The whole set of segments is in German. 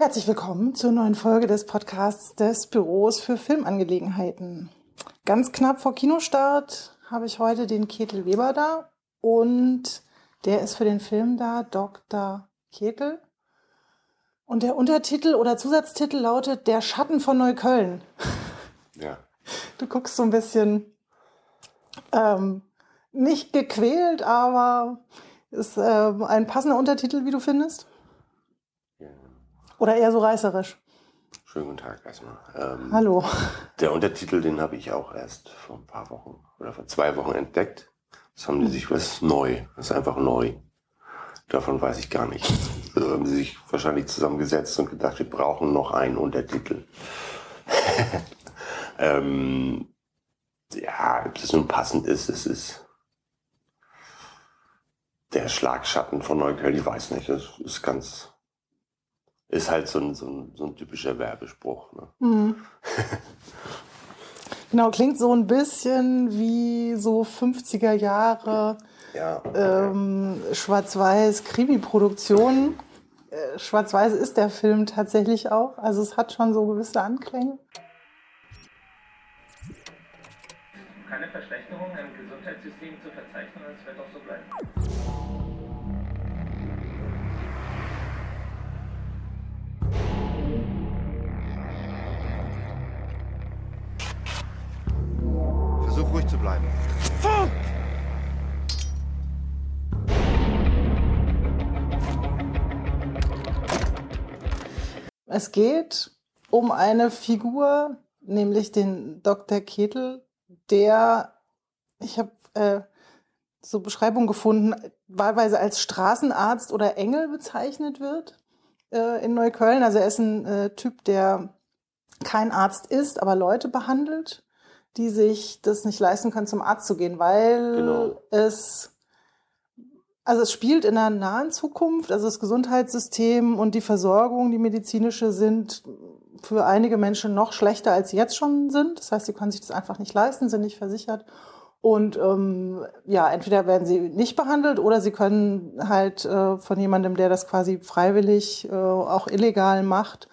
Herzlich willkommen zur neuen Folge des Podcasts des Büros für Filmangelegenheiten. Ganz knapp vor Kinostart habe ich heute den Ketel Weber da und der ist für den Film da, Dr. Ketel. Und der Untertitel oder Zusatztitel lautet Der Schatten von Neukölln. Ja. Du guckst so ein bisschen ähm, nicht gequält, aber ist ähm, ein passender Untertitel, wie du findest? Oder eher so reißerisch? Schönen guten Tag erstmal. Ähm, Hallo. Der Untertitel, den habe ich auch erst vor ein paar Wochen oder vor zwei Wochen entdeckt. Das haben die sich, was ist neu? Das ist einfach neu. Davon weiß ich gar nicht. Also haben sie sich wahrscheinlich zusammengesetzt und gedacht, wir brauchen noch einen Untertitel. ähm, ja, ob das nun passend ist, es ist der Schlagschatten von Neukölln, ich weiß nicht, das ist ganz, ist halt so ein, so ein, so ein typischer Werbespruch. Ne? Mhm. genau, klingt so ein bisschen wie so 50er Jahre Ja. ähm, schwarz-weiß Krimi-Produktion. Äh, Schwarz-weiß ist der Film tatsächlich auch. Also es hat schon so gewisse Anklänge. keine Verschlechterung im Gesundheitssystem zu verzeichnen, es wird auch so bleiben. Versuch ruhig zu bleiben. Es geht um eine Figur, nämlich den Dr. Ketel, der, ich habe äh, so Beschreibungen gefunden, wahlweise als Straßenarzt oder Engel bezeichnet wird äh, in Neukölln. Also er ist ein äh, Typ, der kein Arzt ist, aber Leute behandelt, die sich das nicht leisten können, zum Arzt zu gehen, weil Genau. es also es spielt in einer nahen Zukunft, also das Gesundheitssystem und die Versorgung, die medizinische, sind für einige Menschen noch schlechter, als sie jetzt schon sind. Das heißt, sie können sich das einfach nicht leisten, sind nicht versichert. Und ähm, ja, entweder werden sie nicht behandelt oder sie können halt äh, von jemandem, der das quasi freiwillig, äh, auch illegal macht,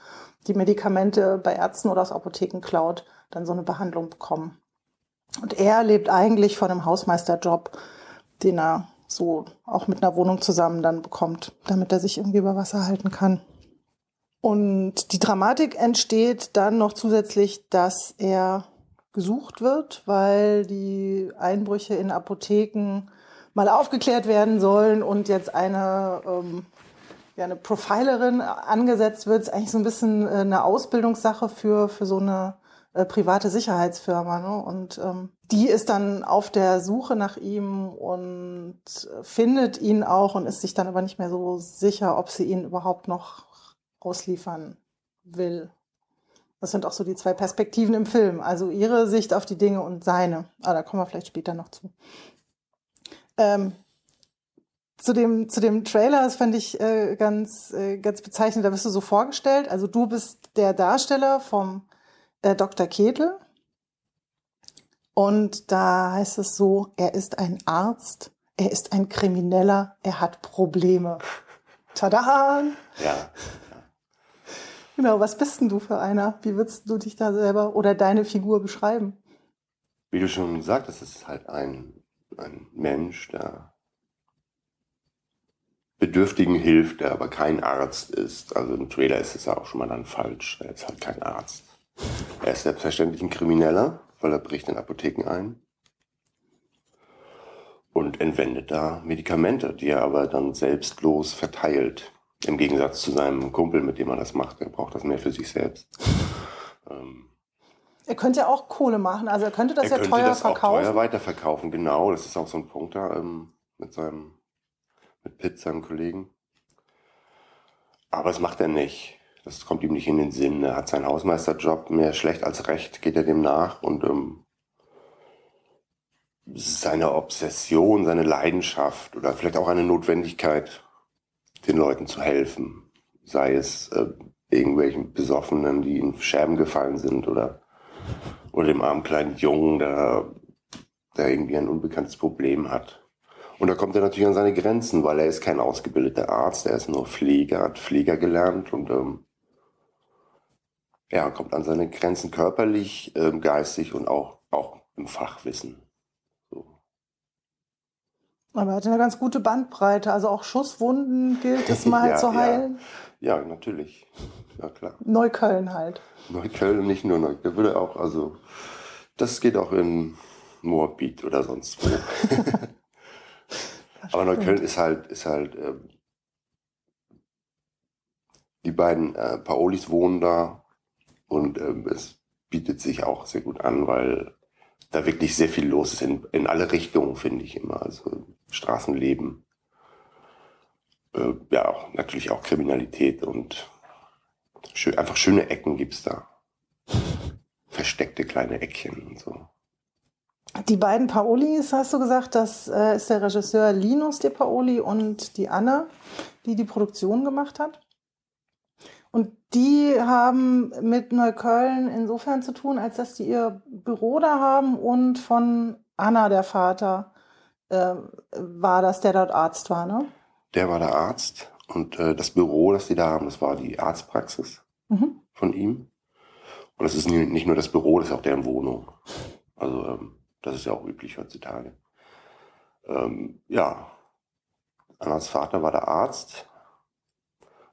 die Medikamente bei Ärzten oder aus Apotheken klaut, dann so eine Behandlung bekommen. Und er lebt eigentlich von einem Hausmeisterjob, den er so auch mit einer Wohnung zusammen dann bekommt, damit er sich irgendwie über Wasser halten kann. Und die Dramatik entsteht dann noch zusätzlich, dass er gesucht wird, weil die Einbrüche in Apotheken mal aufgeklärt werden sollen und jetzt eine, ähm, ja, eine Profilerin angesetzt wird. Ist eigentlich so ein bisschen äh, eine Ausbildungssache für, für so eine äh, private Sicherheitsfirma. Ne? Und ähm, die ist dann auf der Suche nach ihm und findet ihn auch und ist sich dann aber nicht mehr so sicher, ob sie ihn überhaupt noch ausliefern will. Das sind auch so die zwei Perspektiven im Film. Also ihre Sicht auf die Dinge und seine. Aber da kommen wir vielleicht später noch zu. Ähm, zu dem, zu dem Trailer, das fand ich äh, ganz, äh, ganz bezeichnend, da wirst du so vorgestellt. Also du bist der Darsteller vom äh, Dr. Ketel. Und da heißt es so, er ist ein Arzt, er ist ein Krimineller, er hat Probleme. Tada! Ja. Genau, was bist denn du für einer? Wie würdest du dich da selber oder deine Figur beschreiben? Wie du schon sagtest, es ist halt ein, ein Mensch, der Bedürftigen hilft, der aber kein Arzt ist. Also im Trailer ist es ja auch schon mal dann falsch. Er ist halt kein Arzt. Er ist selbstverständlich ein Krimineller, weil er bricht in Apotheken ein und entwendet da Medikamente, die er aber dann selbstlos verteilt. Im Gegensatz zu seinem Kumpel, mit dem er das macht. Er braucht das mehr für sich selbst. Ähm, Er könnte ja auch Kohle machen, also er könnte das er ja könnte teuer das verkaufen. auch teuer weiterverkaufen, genau. Das ist auch so ein Punkt da ähm, mit seinem, mit Pitt, seinem Kollegen. Aber das macht er nicht. Das kommt ihm nicht in den Sinn. Er hat seinen Hausmeisterjob mehr schlecht als recht, geht er dem nach und ähm, seine Obsession, seine Leidenschaft oder vielleicht auch eine Notwendigkeit, den Leuten zu helfen. Sei es äh, irgendwelchen Besoffenen, die in Scherben gefallen sind oder, oder dem armen kleinen Jungen, der, der irgendwie ein unbekanntes Problem hat. Und da kommt er natürlich an seine Grenzen, weil er ist kein ausgebildeter Arzt, er ist nur Pfleger, hat Pfleger gelernt und ähm, ja, kommt an seine Grenzen körperlich, ähm, geistig und auch, auch im Fachwissen. So. Aber er hat eine ganz gute Bandbreite. Also auch Schusswunden gilt es mal Ja, zu ja. heilen. Ja, natürlich. Ja, klar. Neukölln halt. Neukölln, nicht nur Neukölln. Der würde auch, also, das geht auch in Moabit oder sonst wo. Aber Neukölln ist halt, ist halt, ähm, die beiden äh, Paolis wohnen da und ähm, es bietet sich auch sehr gut an, weil da wirklich sehr viel los ist in, in alle Richtungen, finde ich immer. Also Straßenleben, äh, ja, auch, natürlich auch Kriminalität und schön, einfach schöne Ecken gibt's da. Versteckte kleine Eckchen und so. Die beiden Paolis, hast du gesagt, das äh, ist der Regisseur Linus De Paoli und die Anna, die die Produktion gemacht hat. Und die haben mit Neukölln insofern zu tun, als dass die ihr Büro da haben und von Anna, der Vater, äh, war das, der dort Arzt war, ne? Der war der Arzt und äh, das Büro, das die da haben, das war die Arztpraxis Mhm. von ihm. Und das ist nicht nur das Büro, das ist auch deren Wohnung. Also ähm, das ist ja auch üblich heutzutage. Ähm, ja, Annas Vater war der Arzt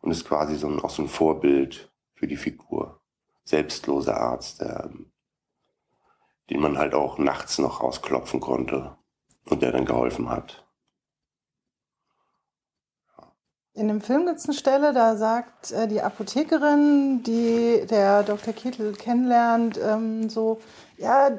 und ist quasi so ein, auch so ein Vorbild für die Figur. Selbstloser Arzt, der, ähm, den man halt auch nachts noch rausklopfen konnte und der dann geholfen hat. In dem Film gibt es eine Stelle, da sagt äh, die Apothekerin, die der Dr. Kittel kennenlernt, ähm, so, ja,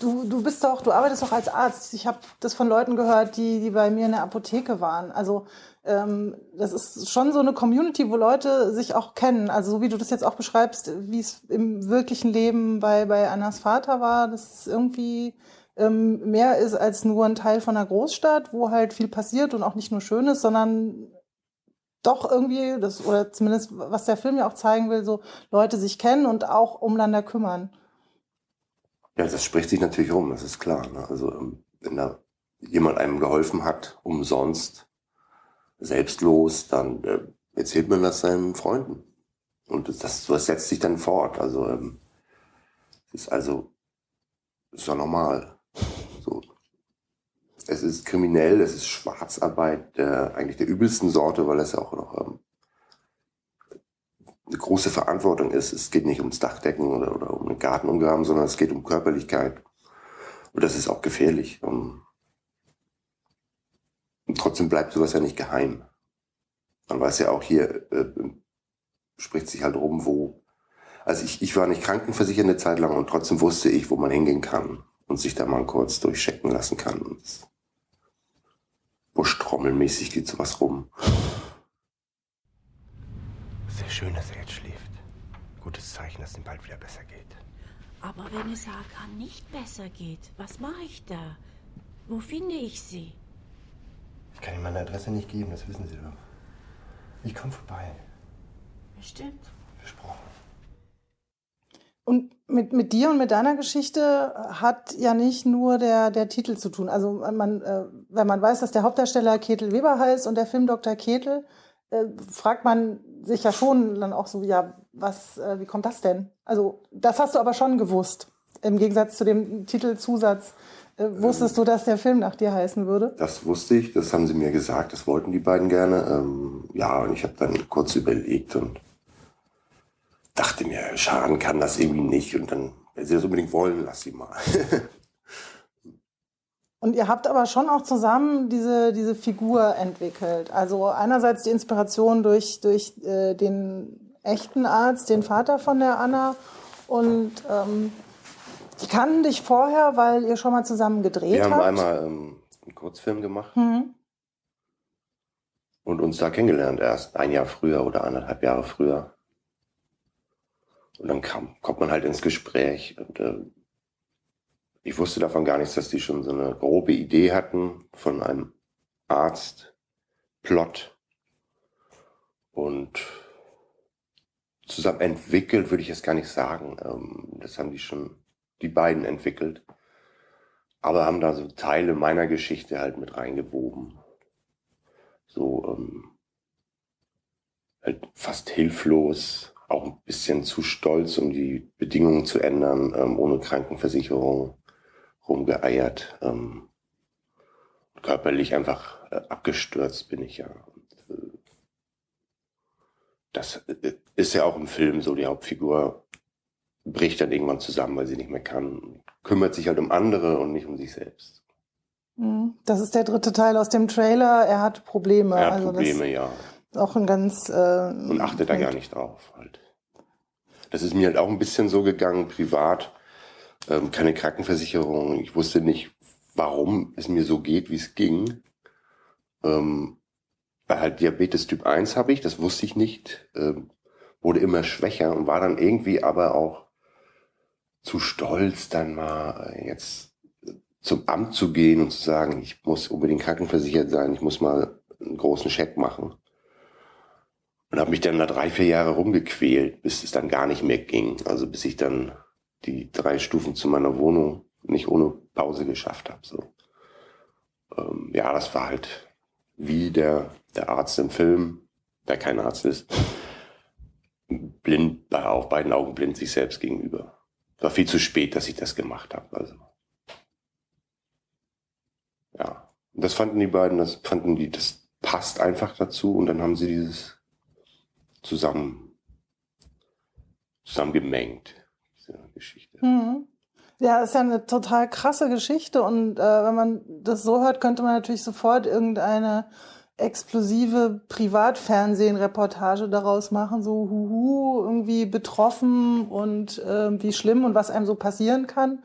du, du bist doch, du arbeitest doch als Arzt. Ich habe das von Leuten gehört, die, die bei mir in der Apotheke waren. Also ähm, das ist schon so eine Community, wo Leute sich auch kennen. Also so wie du das jetzt auch beschreibst, wie es im wirklichen Leben bei, bei Annas Vater war, dass es irgendwie ähm, mehr ist als nur ein Teil von einer Großstadt, wo halt viel passiert und auch nicht nur Schönes, sondern doch irgendwie, das, oder zumindest was der Film ja auch zeigen will, so Leute sich kennen und auch umeinander kümmern. Ja, das spricht sich natürlich rum, das ist klar. Ne? Also ähm, wenn da jemand einem geholfen hat, umsonst, selbstlos, dann äh, erzählt man das seinen Freunden. Und das, das, setzt sich dann fort. Also ähm, ist also ist ja normal. So. Es ist kriminell, es ist Schwarzarbeit der, eigentlich der übelsten Sorte, weil es ja auch noch ähm, eine große Verantwortung ist. Es geht nicht ums Dachdecken oder, oder um einen Garten umgraben, sondern es geht um Körperlichkeit. Und das ist auch gefährlich. Um, und trotzdem bleibt sowas ja nicht geheim. Man weiß ja auch hier, äh, spricht sich halt rum, wo. Also ich, ich war nicht krankenversichert eine Zeit lang und trotzdem wusste ich, wo man hingehen kann und sich da mal kurz durchchecken lassen kann. Und Buschtrommelmäßig geht sowas rum. Sehr schön, dass er jetzt schläft. Gutes Zeichen, dass es ihm bald wieder besser geht. Aber wenn es Hakan nicht besser geht, was mache ich da? Wo finde ich sie? Ich kann ihm meine Adresse nicht geben, das wissen Sie doch. Ich komme vorbei. Bestimmt. Versprochen. Und mit, mit dir und mit deiner Geschichte hat ja nicht nur der, der Titel zu tun. Also man, äh, wenn man weiß, dass der Hauptdarsteller Ketel Weber heißt und der Film Dr. Ketel, äh, fragt man sich ja schon dann auch so, ja, was, äh, wie kommt das denn? Also das hast du aber schon gewusst. Im Gegensatz zu dem Titelzusatz äh, wusstest du, dass der Film nach dir heißen würde? Das wusste ich, das haben sie mir gesagt, das wollten die beiden gerne. Ähm, ja, und ich habe dann kurz überlegt und dachte mir, schaden kann das irgendwie nicht. Und dann, wenn sie das unbedingt wollen, lass sie mal. Und ihr habt aber schon auch zusammen diese, diese Figur entwickelt. Also einerseits die Inspiration durch, durch äh, den echten Arzt, den Vater von der Anna. Und ähm, ich kannte dich vorher, weil ihr schon mal zusammen gedreht Wir haben habt. einmal ähm, einen Kurzfilm gemacht Mhm. und uns da kennengelernt erst ein Jahr früher oder anderthalb Jahre früher. Und dann kam, kommt man halt ins Gespräch und äh, ich wusste davon gar nichts, dass die schon so eine grobe Idee hatten von einem Arzt-Plot. Und zusammen entwickelt würde ich es gar nicht sagen. Ähm, das haben die schon, die beiden entwickelt. Aber haben da so Teile meiner Geschichte halt mit reingewoben. So, ähm, halt fast hilflos auch ein bisschen zu stolz, um die Bedingungen zu ändern, ähm, ohne Krankenversicherung rumgeeiert. Ähm, körperlich einfach äh, abgestürzt bin ich ja. Und, äh, das äh, ist ja auch im Film so, die Hauptfigur bricht dann irgendwann zusammen, weil sie nicht mehr kann, kümmert sich halt um andere und nicht um sich selbst. Mhm. Das ist der dritte Teil aus dem Trailer. Er hat Probleme. Er hat also Probleme, ja. Auch ein ganz. Äh, und achtet da gar nicht drauf. Halt. Das ist mir halt auch ein bisschen so gegangen, privat. Ähm, keine Krankenversicherung. Ich wusste nicht, warum es mir so geht, wie es ging. Ähm, weil halt Diabetes Typ 1 habe ich, das wusste ich nicht. Ähm, wurde immer schwächer und war dann irgendwie aber auch zu stolz, dann mal jetzt zum Amt zu gehen und zu sagen, ich muss unbedingt krankenversichert sein, ich muss mal einen großen Scheck machen. Und habe mich dann da drei, vier Jahre rumgequält, bis es dann gar nicht mehr ging. Also bis ich dann die drei Stufen zu meiner Wohnung nicht ohne Pause geschafft habe. So. Ähm, ja, das war halt wie der, der Arzt im Film, der kein Arzt ist, blind, auf beiden Augen blind sich selbst gegenüber. War viel zu spät, dass ich das gemacht habe. Also. Ja. Das fanden die beiden, das fanden die, das passt einfach dazu und dann haben sie dieses zusammen, zusammengemengt, diese Geschichte. Mhm. Ja, ist ja eine total krasse Geschichte und äh, wenn man das so hört, könnte man natürlich sofort irgendeine explosive Privatfernsehen-Reportage daraus machen, so huhu, irgendwie betroffen und äh, wie schlimm und was einem so passieren kann.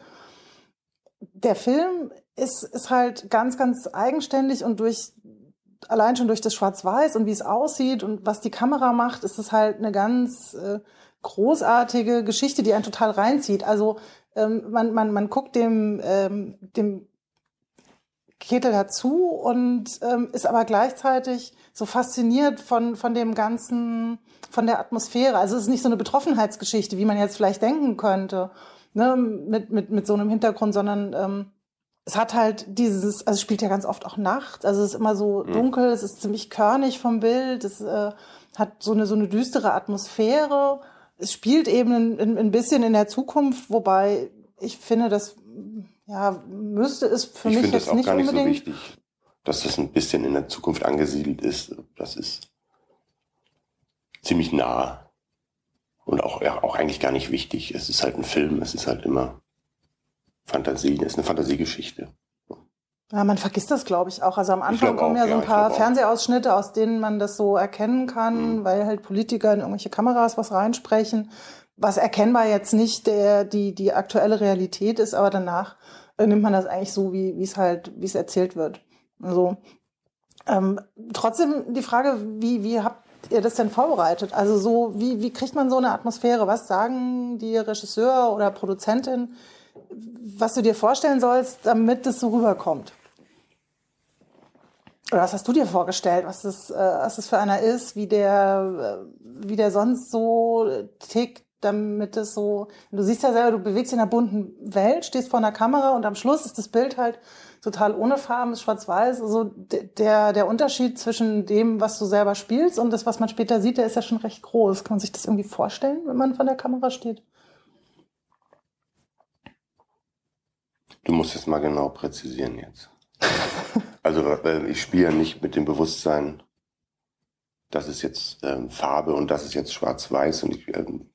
Der Film ist, ist halt ganz, ganz eigenständig und durch allein schon durch das Schwarz-Weiß und wie es aussieht und was die Kamera macht, ist es halt eine ganz äh, großartige Geschichte, die einen total reinzieht. Also ähm, man, man, man guckt dem, ähm, dem Ketel dazu und ähm, ist aber gleichzeitig so fasziniert von, von dem ganzen, von der Atmosphäre. Also es ist nicht so eine Betroffenheitsgeschichte, wie man jetzt vielleicht denken könnte, ne, mit, mit, mit so einem Hintergrund, sondern ähm, es hat halt dieses, also es spielt ja ganz oft auch nachts, also es ist immer so mhm. dunkel, es ist ziemlich körnig vom Bild, es äh, hat so eine, so eine düstere Atmosphäre. Es spielt eben ein, ein bisschen in der Zukunft, wobei ich finde, das ja, müsste es für ich mich jetzt auch nicht gar nicht unbedingt. so wichtig, dass das ein bisschen in der Zukunft angesiedelt ist. Das ist ziemlich nah und auch, ja, auch eigentlich gar nicht wichtig. Es ist halt ein Film, es ist halt immer Fantasie, das ist eine Fantasiegeschichte. Ja, man vergisst das, glaube ich, auch. Also am Anfang kommen ja so ein ja, paar Fernsehausschnitte, aus denen man das so erkennen kann, mhm. weil halt Politiker in irgendwelche Kameras was reinsprechen, was erkennbar jetzt nicht der, die, die aktuelle Realität ist, aber danach äh, nimmt man das eigentlich so, wie wie es halt, wie es erzählt wird. Also ähm, trotzdem die Frage, wie, wie habt ihr das denn vorbereitet? Also so, wie, wie kriegt man so eine Atmosphäre? Was sagen die Regisseur oder Produzentin? was du dir vorstellen sollst, damit es so rüberkommt. Oder was hast du dir vorgestellt, was das, äh, was das für einer ist, wie der, äh, wie der sonst so tickt, damit es so, du siehst ja selber, du bewegst in einer bunten Welt, stehst vor einer Kamera und am Schluss ist das Bild halt total ohne Farben, ist schwarz-weiß. Also der, der Unterschied zwischen dem, was du selber spielst und das, was man später sieht, der ist ja schon recht groß. Kann man sich das irgendwie vorstellen, wenn man vor der Kamera steht? Du musst es mal genau präzisieren jetzt. also ich spiele ja nicht mit dem Bewusstsein, das ist jetzt ähm, Farbe und das ist jetzt Schwarz-Weiß und ich, ähm,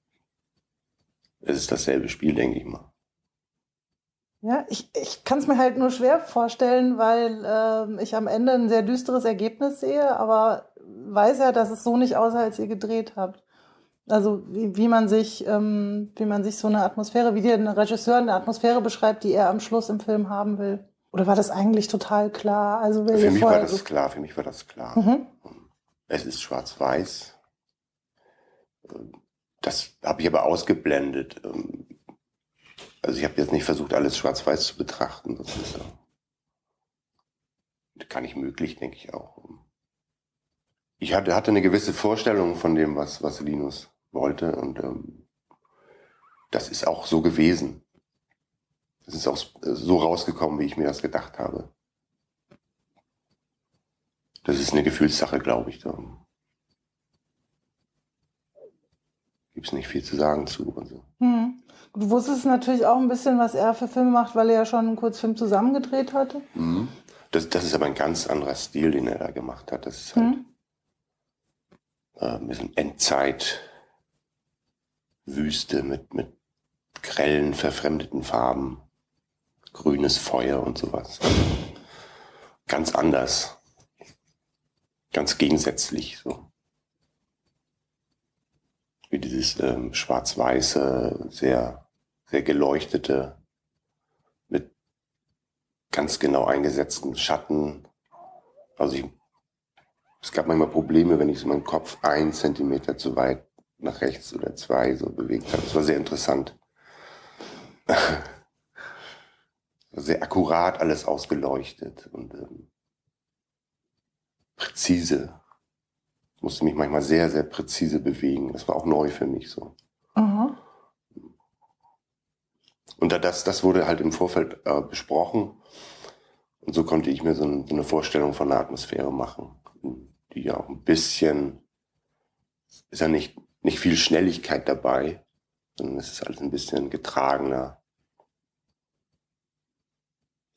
es ist dasselbe Spiel, denke ich mal. Ja, ich, ich kann es mir halt nur schwer vorstellen, weil ähm, ich am Ende ein sehr düsteres Ergebnis sehe, aber weiß ja, dass es so nicht aussah, als ihr gedreht habt. Also wie, wie man sich, ähm, wie man sich so eine Atmosphäre, wie dir ein Regisseur eine Atmosphäre beschreibt, die er am Schluss im Film haben will. Oder war das eigentlich total klar? Also für mich war das klar. Für mich war das klar. Mhm. Es ist schwarz-weiß. Das habe ich aber ausgeblendet. Also ich habe jetzt nicht versucht, alles schwarz-weiß zu betrachten. Das ist gar nicht möglich, denke ich auch. Ich hatte, hatte eine gewisse Vorstellung von dem, was, was Linus wollte. Und ähm, das ist auch so gewesen. Es ist auch so rausgekommen, wie ich mir das gedacht habe. Das ist eine Gefühlssache, glaube ich. Da. gibt es nicht viel zu sagen zu. Und so. Hm. Du wusstest natürlich auch ein bisschen, was er für Filme macht, weil er ja schon einen Kurzfilm zusammengedreht hatte. Mhm. Das, das ist aber ein ganz anderer Stil, den er da gemacht hat. Das ist halt Hm. äh, ein bisschen Endzeit, Wüste mit, mit grellen, verfremdeten Farben, grünes Feuer und sowas. Ganz anders. Ganz gegensätzlich so. Wie dieses ähm, schwarz-weiße, sehr, sehr geleuchtete, mit ganz genau eingesetzten Schatten. Also ich, es gab manchmal Probleme, wenn ich so meinen Kopf ein Zentimeter zu weit nach rechts oder zwei so bewegt habe. Das war sehr interessant. sehr akkurat alles ausgeleuchtet und ähm, präzise. Ich musste mich manchmal sehr, sehr präzise bewegen. Das war auch neu für mich so. Aha. Und da das, das wurde halt im Vorfeld äh, besprochen. Und so konnte ich mir so, ein, so eine Vorstellung von der Atmosphäre machen, die ja auch ein bisschen, ist ja nicht, nicht viel Schnelligkeit dabei, sondern es ist alles ein bisschen getragener.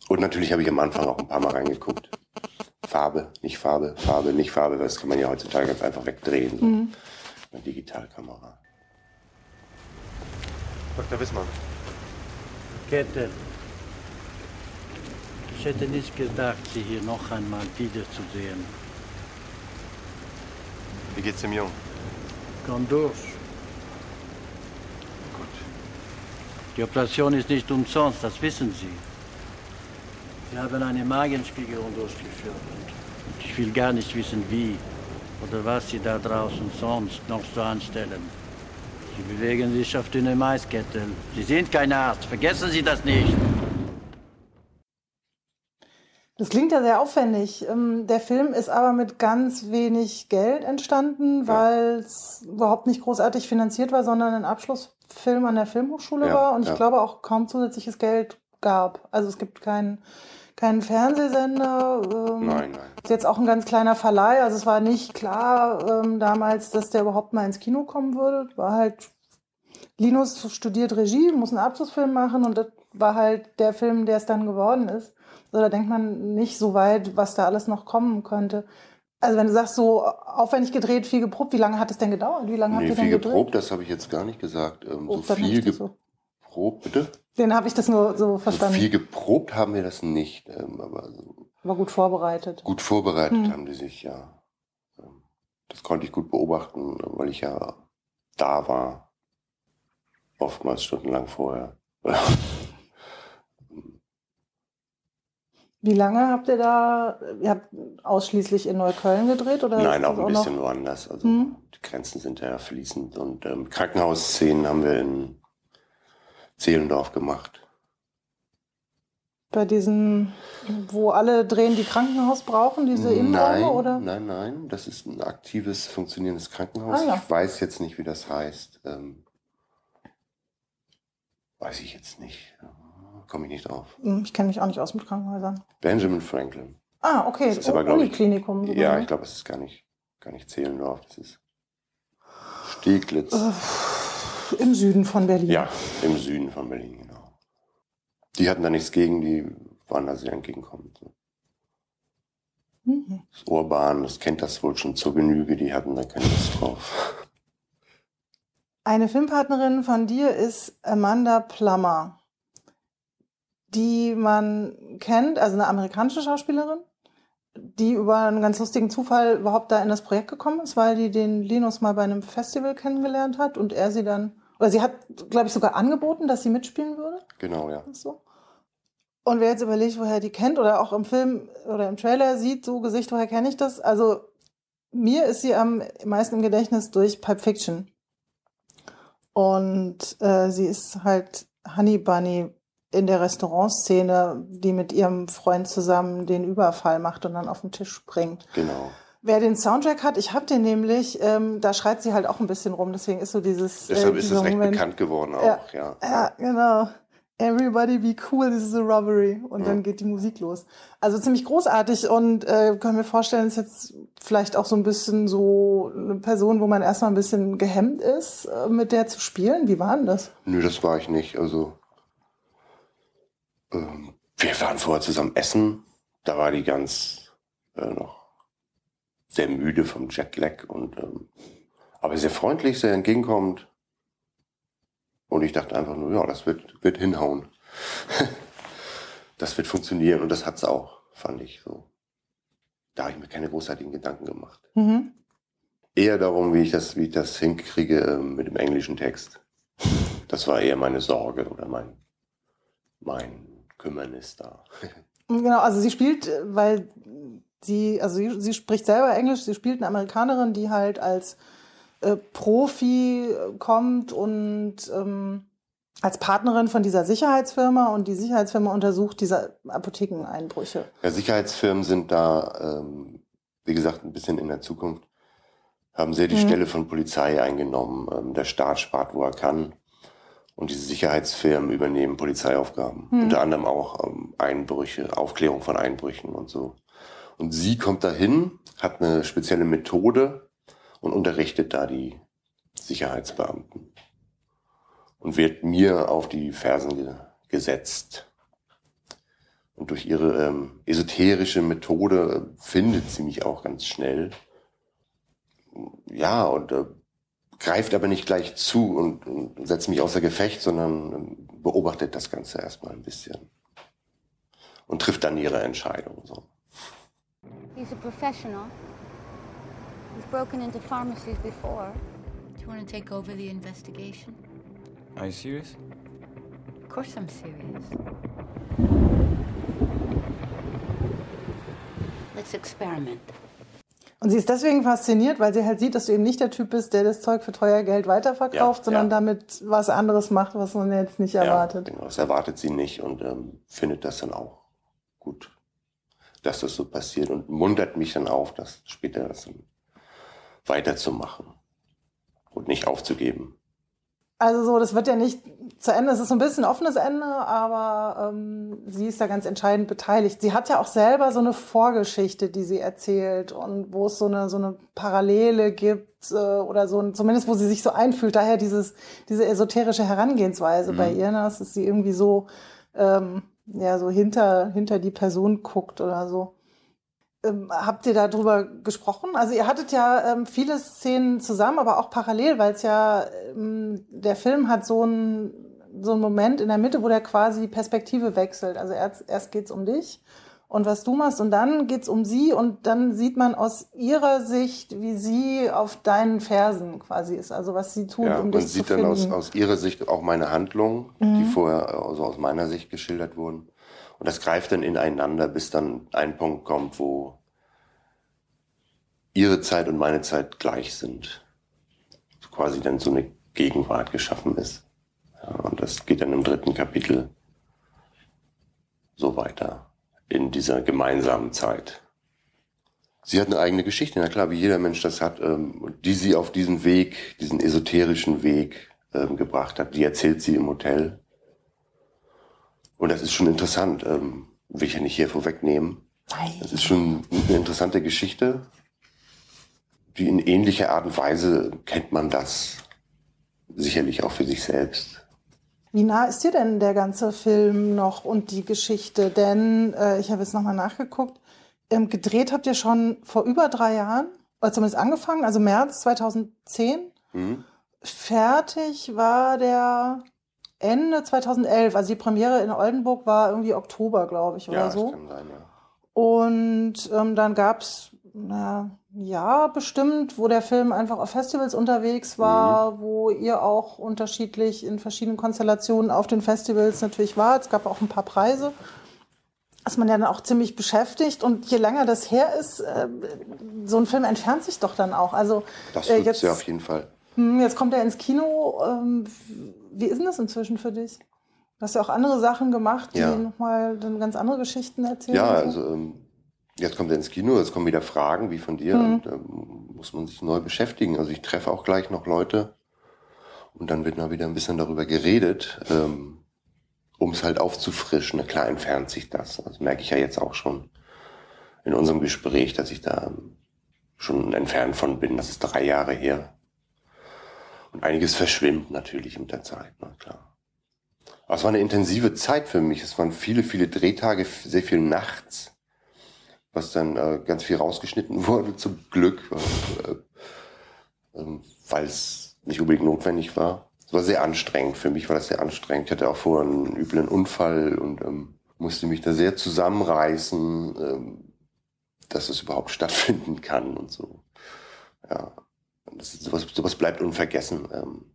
Und natürlich habe ich am Anfang auch ein paar Mal reingeguckt. Farbe, nicht Farbe, Farbe, nicht Farbe, das kann man ja heutzutage ganz einfach wegdrehen, so Mhm. mit einer Digitalkamera. Dr. Wissmann. Kettel. Ich hätte nicht gedacht, Sie hier noch einmal wiederzusehen. Wie geht's dem Jungen? Komm durch. Gut. Die Operation ist nicht umsonst, das wissen Sie. Sie haben eine Magenspiegelung durchgeführt. Und ich will gar nicht wissen, wie oder was Sie da draußen sonst noch so anstellen. Sie bewegen sich auf dünne Maiskette. Sie sind kein Arzt, vergessen Sie das nicht. Das klingt ja sehr aufwendig. Ähm, Der Film ist aber mit ganz wenig Geld entstanden, weil es überhaupt nicht großartig finanziert war, sondern ein Abschlussfilm an der Filmhochschule Ja, war und ich ja. glaube auch kaum zusätzliches Geld gab. Also es gibt keinen keinen Fernsehsender. ähm, Nein, nein. Ist jetzt auch ein ganz kleiner Verleih. Also es war nicht klar ähm, damals, dass der überhaupt mal ins Kino kommen würde. War halt, Linus studiert Regie, muss einen Abschlussfilm machen und das war halt der Film, der es dann geworden ist. Also da denkt man nicht so weit, was da alles noch kommen könnte. Also wenn du sagst, so aufwendig gedreht, viel geprobt, wie lange hat es denn gedauert? Wie lange habt Nee, ihr denn viel gedreht? geprobt, das habe ich jetzt gar nicht gesagt. Ähm, Oh, so viel das so. geprobt, bitte? Den habe ich das nur so verstanden. viel geprobt haben wir das nicht, ähm, aber so War gut vorbereitet. gut vorbereitet Hm. haben die sich ja. Ähm, Das konnte ich gut beobachten, weil ich ja da war. Oftmals stundenlang vorher. Wie lange habt ihr da, ihr habt ausschließlich in Neukölln gedreht? Oder Nein, auch ein noch- bisschen woanders. Also Hm. die Grenzen sind ja fließend. Und ähm, Krankenhausszenen haben wir in Zehlendorf gemacht. Bei diesen, wo alle drehen, die Krankenhaus brauchen, diese Innenräume, oder? nein, nein. Das ist ein aktives, funktionierendes Krankenhaus. Ah, ja. Ich weiß jetzt nicht, wie das heißt. Ähm, weiß ich jetzt nicht. Komme ich nicht drauf. Hm, Ich kenne mich auch nicht aus mit Krankenhäusern. Benjamin Franklin. Ah, okay. Das ist aber, glaub ich, Uniklinikum. sogar, Ja, ich glaube, es ist gar nicht, gar nicht Zehlendorf. Das ist Steglitz. Äh, Im Süden von Berlin. Ja, im Süden von Berlin, genau. Die hatten da nichts gegen, die waren da sehr entgegenkommend. Mhm. Das Urban, das kennt das wohl schon zur Genüge, die hatten da keine Lust drauf. Eine Filmpartnerin von dir ist Amanda Plummer, die man kennt, also eine amerikanische Schauspielerin, die über einen ganz lustigen Zufall überhaupt da in das Projekt gekommen ist, weil die den Linus mal bei einem Festival kennengelernt hat und er sie dann, oder sie hat, glaube ich, sogar angeboten, dass sie mitspielen würde. Genau, ja. So. Und wer jetzt überlegt, woher die kennt oder auch im Film oder im Trailer sieht, so Gesicht, woher kenne ich das? Also mir ist sie am meisten im Gedächtnis durch Pipe Fiction. Und äh, sie ist halt Honey Bunny in der Restaurantszene, die mit ihrem Freund zusammen den Überfall macht und dann auf den Tisch springt. Genau. Wer den Soundtrack hat, ich habe den nämlich, ähm, da schreit sie halt auch ein bisschen rum, deswegen ist so dieses. Deshalb äh, ist es recht Moment, bekannt geworden Ja. auch, ja. ja, genau. Everybody be cool, this is a robbery. Und Ja. dann geht die Musik los. Also ziemlich großartig und äh, kann mir vorstellen, ist jetzt vielleicht auch so ein bisschen so eine Person, wo man erstmal ein bisschen gehemmt ist, äh, mit der zu spielen. Wie war denn das? Nö, das war ich nicht. Also, ähm, wir waren vorher zusammen essen. Da war die ganz äh, noch sehr müde vom Jetlag und ähm, aber sehr freundlich, sehr entgegenkommend. Und ich dachte einfach nur, ja, das wird, wird hinhauen. das wird funktionieren und das hat's auch, fand ich so. Da habe ich mir keine großartigen Gedanken gemacht. Mhm. Eher darum, wie ich das, wie ich das hinkriege ähm, mit dem englischen Text. Das war eher meine Sorge oder mein, mein Kümmernis da. Genau, also sie spielt, äh, weil sie, also sie, sie spricht selber Englisch, sie spielt eine Amerikanerin, die halt als äh, Profi äh, kommt und ähm, als Partnerin von dieser Sicherheitsfirma und die Sicherheitsfirma untersucht diese Apothekeneinbrüche. Ja, Sicherheitsfirmen sind da, ähm, wie gesagt, ein bisschen in der Zukunft, haben sehr die Mhm. Stelle von Polizei eingenommen. Ähm, der Staat spart, wo er kann. Und diese Sicherheitsfirmen übernehmen Polizeiaufgaben. Mhm. Unter anderem auch ähm, Einbrüche, Aufklärung von Einbrüchen und so. Und sie kommt dahin, hat eine spezielle Methode und unterrichtet da die Sicherheitsbeamten. Und wird mir auf die Fersen ge gesetzt. Und durch ihre ähm, esoterische Methode äh, findet sie mich auch ganz schnell. Ja, und äh, greift aber nicht gleich zu und, und setzt mich außer Gefecht, sondern ähm, beobachtet das Ganze erstmal ein bisschen. Und trifft dann ihre Entscheidung. So. He's a professional. He's broken into pharmacies before. Do you want to take over the investigation? Are you serious? Of course I'm serious. Let's experiment. Und sie ist deswegen fasziniert, weil sie halt sieht, dass du eben nicht der Typ bist, der das Zeug für teuer Geld weiterverkauft, Ja, sondern ja. damit was anderes macht, was man jetzt nicht erwartet. Ja, genau, das erwartet sie nicht und ähm, findet das dann auch gut, dass das so passiert und muntert mich dann auf, das später das dann weiterzumachen und nicht aufzugeben. Also so, das wird ja nicht zu Ende. Es ist so ein bisschen ein offenes Ende, aber ähm, sie ist da ganz entscheidend beteiligt. Sie hat ja auch selber so eine Vorgeschichte, die sie erzählt und wo es so eine so eine Parallele gibt äh, oder so, ein- zumindest wo sie sich so einfühlt. Daher dieses diese esoterische Herangehensweise bei ihr, ne, dass sie irgendwie so ähm, ja so hinter hinter die Person guckt oder so. Ähm, habt ihr darüber gesprochen? Also ihr hattet ja ähm, viele Szenen zusammen, aber auch parallel, weil es ja ähm, der Film hat so einen so einen Moment in der Mitte, wo der quasi die Perspektive wechselt. Also erst, erst geht's um dich und was du machst und dann geht's um sie und dann sieht man aus ihrer Sicht, wie sie auf deinen Fersen quasi ist, also was sie tut, Ja, um und dich zu sieht dann finden. aus, aus ihrer Sicht auch meine Handlungen, die vorher also aus meiner Sicht geschildert wurden. Und das greift dann ineinander, bis dann ein Punkt kommt, wo ihre Zeit und meine Zeit gleich sind. Quasi dann so eine Gegenwart geschaffen ist. Ja, und das geht dann im dritten Kapitel so weiter in dieser gemeinsamen Zeit. Sie hat eine eigene Geschichte, na klar, wie jeder Mensch das hat, ähm, die sie auf diesen Weg, diesen esoterischen Weg ähm, gebracht hat. Die erzählt sie im Hotel. Und das ist schon interessant, ähm, will ich ja nicht hier vorwegnehmen. Nein. Das ist schon eine interessante Geschichte. Die in ähnlicher Art und Weise kennt man das sicherlich auch für sich selbst. Wie nah ist dir denn der ganze Film noch und die Geschichte? Denn äh, ich habe jetzt nochmal nachgeguckt. Ähm, gedreht habt ihr schon vor über drei Jahren, oder zumindest angefangen, also März 2010. Mhm. Fertig war der Ende 2011. Also die Premiere in Oldenburg war irgendwie Oktober, glaube ich, oder Ja, so. das kann sein, ja. Und ähm, dann gab's na, ja bestimmt, wo der Film einfach auf Festivals unterwegs war, wo ihr auch unterschiedlich in verschiedenen Konstellationen auf den Festivals natürlich war. Es gab auch ein paar Preise. Ist man ja dann auch ziemlich beschäftigt und je länger das her ist, äh, so ein Film entfernt sich doch dann auch. Also Das äh, jetzt, ja auf jeden Fall. Hm, jetzt kommt er ins Kino. Ähm, wie ist denn das inzwischen für dich? Du hast ja auch andere Sachen gemacht, die Ja. nochmal dann ganz andere Geschichten erzählen. Ja, also ähm, jetzt kommt er ins Kino, jetzt kommen wieder Fragen wie von dir Mhm. und ähm, muss man sich neu beschäftigen. Also ich treffe auch gleich noch Leute und dann wird mal wieder ein bisschen darüber geredet. Um es halt aufzufrischen. Na klar entfernt sich das. Das merke ich ja jetzt auch schon in unserem Gespräch, dass ich da schon entfernt von bin. Das ist drei Jahre her. Und einiges verschwimmt natürlich mit der Zeit, na klar. Aber es war eine intensive Zeit für mich. Es waren viele, viele Drehtage, sehr viel nachts, was dann äh, ganz viel rausgeschnitten wurde, zum Glück, äh, äh, weil es nicht unbedingt notwendig war. Es war sehr anstrengend. Für mich war das sehr anstrengend. Ich hatte auch vorher einen üblen Unfall und ähm, musste mich da sehr zusammenreißen, ähm, dass es überhaupt stattfinden kann und so. Ja, das sowas, sowas bleibt unvergessen. Ähm,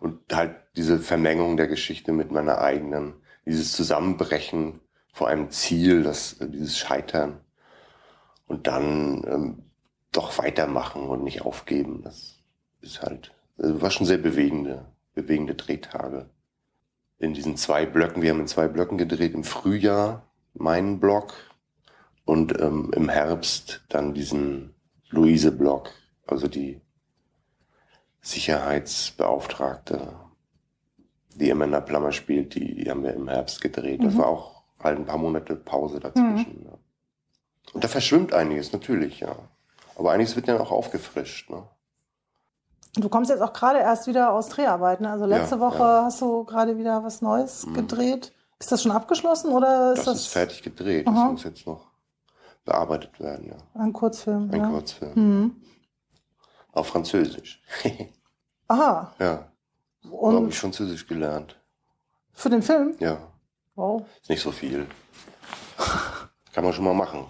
und halt diese Vermengung der Geschichte mit meiner eigenen, dieses Zusammenbrechen vor einem Ziel, das, äh, dieses Scheitern und dann ähm, doch weitermachen und nicht aufgeben. Das ist halt, also war schon sehr bewegende, bewegende Drehtage. In diesen zwei Blöcken, wir haben in zwei Blöcken gedreht, im Frühjahr meinen Block und ähm, im Herbst dann diesen Luise-Block, also die Sicherheitsbeauftragte, die Amanda Plummer spielt, die haben wir im Herbst gedreht. Das Mhm. war auch halt ein paar Monate Pause dazwischen. Ja. Und da verschwimmt einiges, natürlich, ja. Aber einiges wird dann auch aufgefrischt. Ne? Du kommst jetzt auch gerade erst wieder aus Dreharbeiten. Also letzte Ja, Woche ja. hast du gerade wieder was Neues Mhm. gedreht. Ist das schon abgeschlossen oder ist Das, das, ist fertig gedreht. Aha. Das muss jetzt noch bearbeitet werden, ja. ein Kurzfilm? Ein ja. Kurzfilm. Mhm. Auf Französisch. Aha. ja, da habe Und ich Französisch gelernt. für den Film? Ja, Wow. ist nicht so viel. Kann man schon mal machen.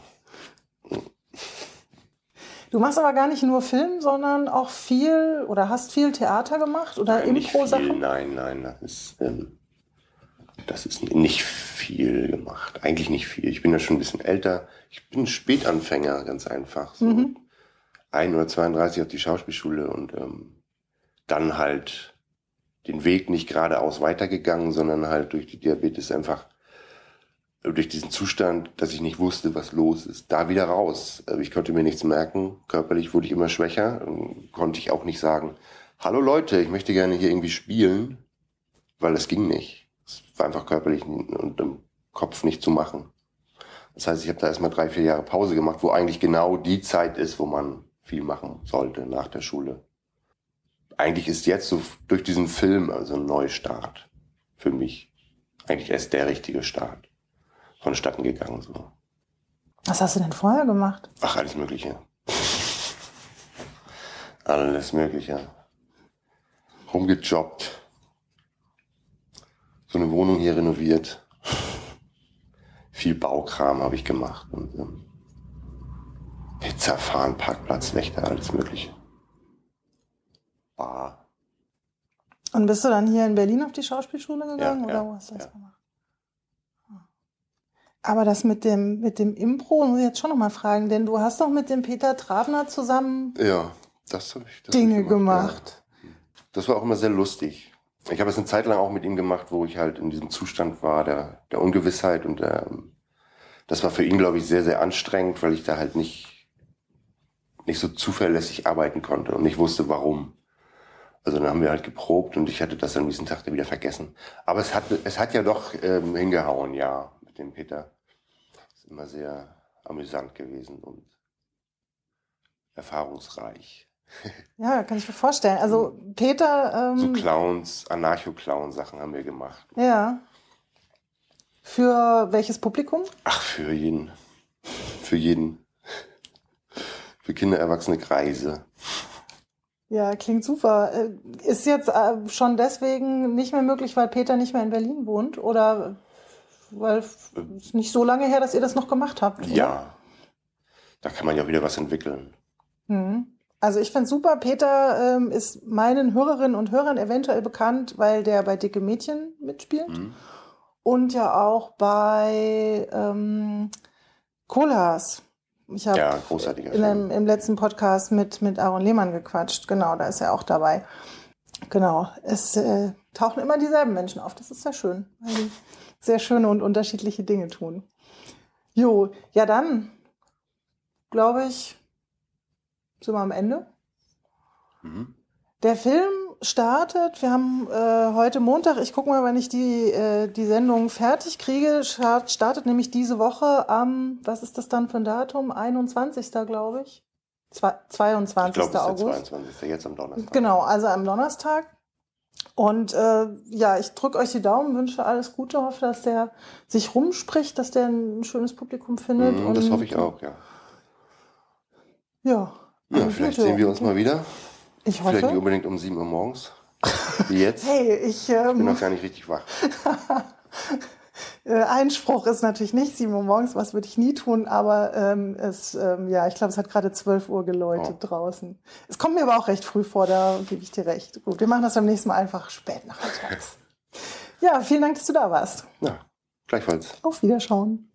Du machst aber gar nicht nur Film, sondern auch viel oder hast viel Theater gemacht oder Nein. Impro-Sachen? Nein, nein, das ist, ähm, das ist nicht viel gemacht. Eigentlich nicht viel. Ich bin ja schon ein bisschen älter. Ich bin Spätanfänger, ganz einfach. So Mhm. Ein oder 32 auf die Schauspielschule und ähm, dann halt den Weg nicht geradeaus weitergegangen, sondern halt durch die Diabetes einfach durch diesen Zustand, dass ich nicht wusste, was los ist, da wieder raus. Äh, Ich konnte mir nichts merken. Körperlich wurde ich immer schwächer. Konnte ich auch nicht sagen, hallo Leute, ich möchte gerne hier irgendwie spielen, weil es ging nicht. Es war einfach körperlich und im Kopf nicht zu machen. Das heißt, ich habe da erstmal drei, vier Jahre Pause gemacht, wo eigentlich genau die Zeit ist, wo man viel machen sollte nach der Schule. Eigentlich ist jetzt so durch diesen Film also ein Neustart für mich. Eigentlich erst der richtige Start vonstatten gegangen. So. Was hast du denn vorher gemacht? Ach, alles Mögliche. Alles Mögliche. Rumgejobbt. So eine Wohnung hier renoviert. Viel Baukram habe ich gemacht. Und, ähm, Pizza fahren, Parkplatz, Wächter, alles Mögliche. Bar. Und bist du dann hier in Berlin auf die Schauspielschule gegangen Ja, oder ja, wo hast du das ja. gemacht? Aber das mit dem, mit dem Impro muss ich jetzt schon nochmal fragen, denn du hast doch mit dem Peter Trabner zusammen Ja, das habe ich. Das Dinge ich gemacht. Ja. Das war auch immer sehr lustig. Ich habe es eine Zeit lang auch mit ihm gemacht, wo ich halt in diesem Zustand war, der, der Ungewissheit und der, das war für ihn, glaube ich, sehr, sehr anstrengend, weil ich da halt nicht, nicht so zuverlässig arbeiten konnte und nicht wusste, warum. Also dann haben wir halt geprobt und ich hatte das am nächsten Tag dann wieder vergessen. Aber es hat, es hat ja doch ähm, hingehauen, ja, mit dem Peter. Ist immer sehr amüsant gewesen und erfahrungsreich. Ja, kann ich mir vorstellen. Also Peter, So ähm, Clowns, Anarcho-Clown-Sachen haben wir gemacht. ja. Für welches Publikum? Ach, für jeden. Für jeden. Für Kinder, Erwachsene, Kreise. Ja, klingt super. Äh, Ist jetzt äh, schon deswegen nicht mehr möglich, weil Peter nicht mehr in Berlin wohnt oder weil es ist nicht so lange her, dass ihr das noch gemacht habt? oder? Ja. Da kann man ja wieder was entwickeln. Mhm. Also ich finde super, Peter ähm, ist meinen Hörerinnen und Hörern eventuell bekannt, weil der bei Dicke Mädchen mitspielt Hm? und ja auch bei ähm, Kohlhaas. Ich habe Ja, dem, im letzten Podcast mit, mit Aaron Lehmann gequatscht. Genau, da ist er auch dabei. Genau, es äh, tauchen immer dieselben Menschen auf. Das ist sehr schön, weil die sehr schöne und unterschiedliche Dinge tun. Jo, ja dann, glaube ich, sind wir am Ende. Mhm. Der Film startet. Wir haben äh, heute Montag, ich gucke mal, wenn ich die, äh, die Sendung fertig kriege, start, startet nämlich diese Woche am, was ist das dann für ein Datum? 21. glaube ich. Zwei, 22. Ich glaube, es ist der August. 22. Jetzt am Donnerstag. Genau, also am Donnerstag. Und äh, ja, ich drücke euch die Daumen, wünsche alles Gute, hoffe, dass der sich rumspricht, dass der ein schönes Publikum findet. Mhm, das hoffe ich auch, ja. Ja. Ja, vielleicht Gute. sehen wir uns mal wieder. Ich Vielleicht nicht hoffe. unbedingt um 7 Uhr morgens. Wie jetzt. Hey, ich, Ich bin ähm, noch gar nicht richtig wach. äh, Einspruch ist natürlich nicht 7 Uhr morgens, was würde ich nie tun, aber ähm, es, ähm, ja, ich glaube, es hat gerade 12 Uhr geläutet Oh. draußen. Es kommt mir aber auch recht früh vor, da gebe ich dir recht. Gut, wir machen das beim nächsten Mal einfach spät nachmittags. ja, vielen Dank, dass du da warst. Ja, gleichfalls. Auf Wiederschauen.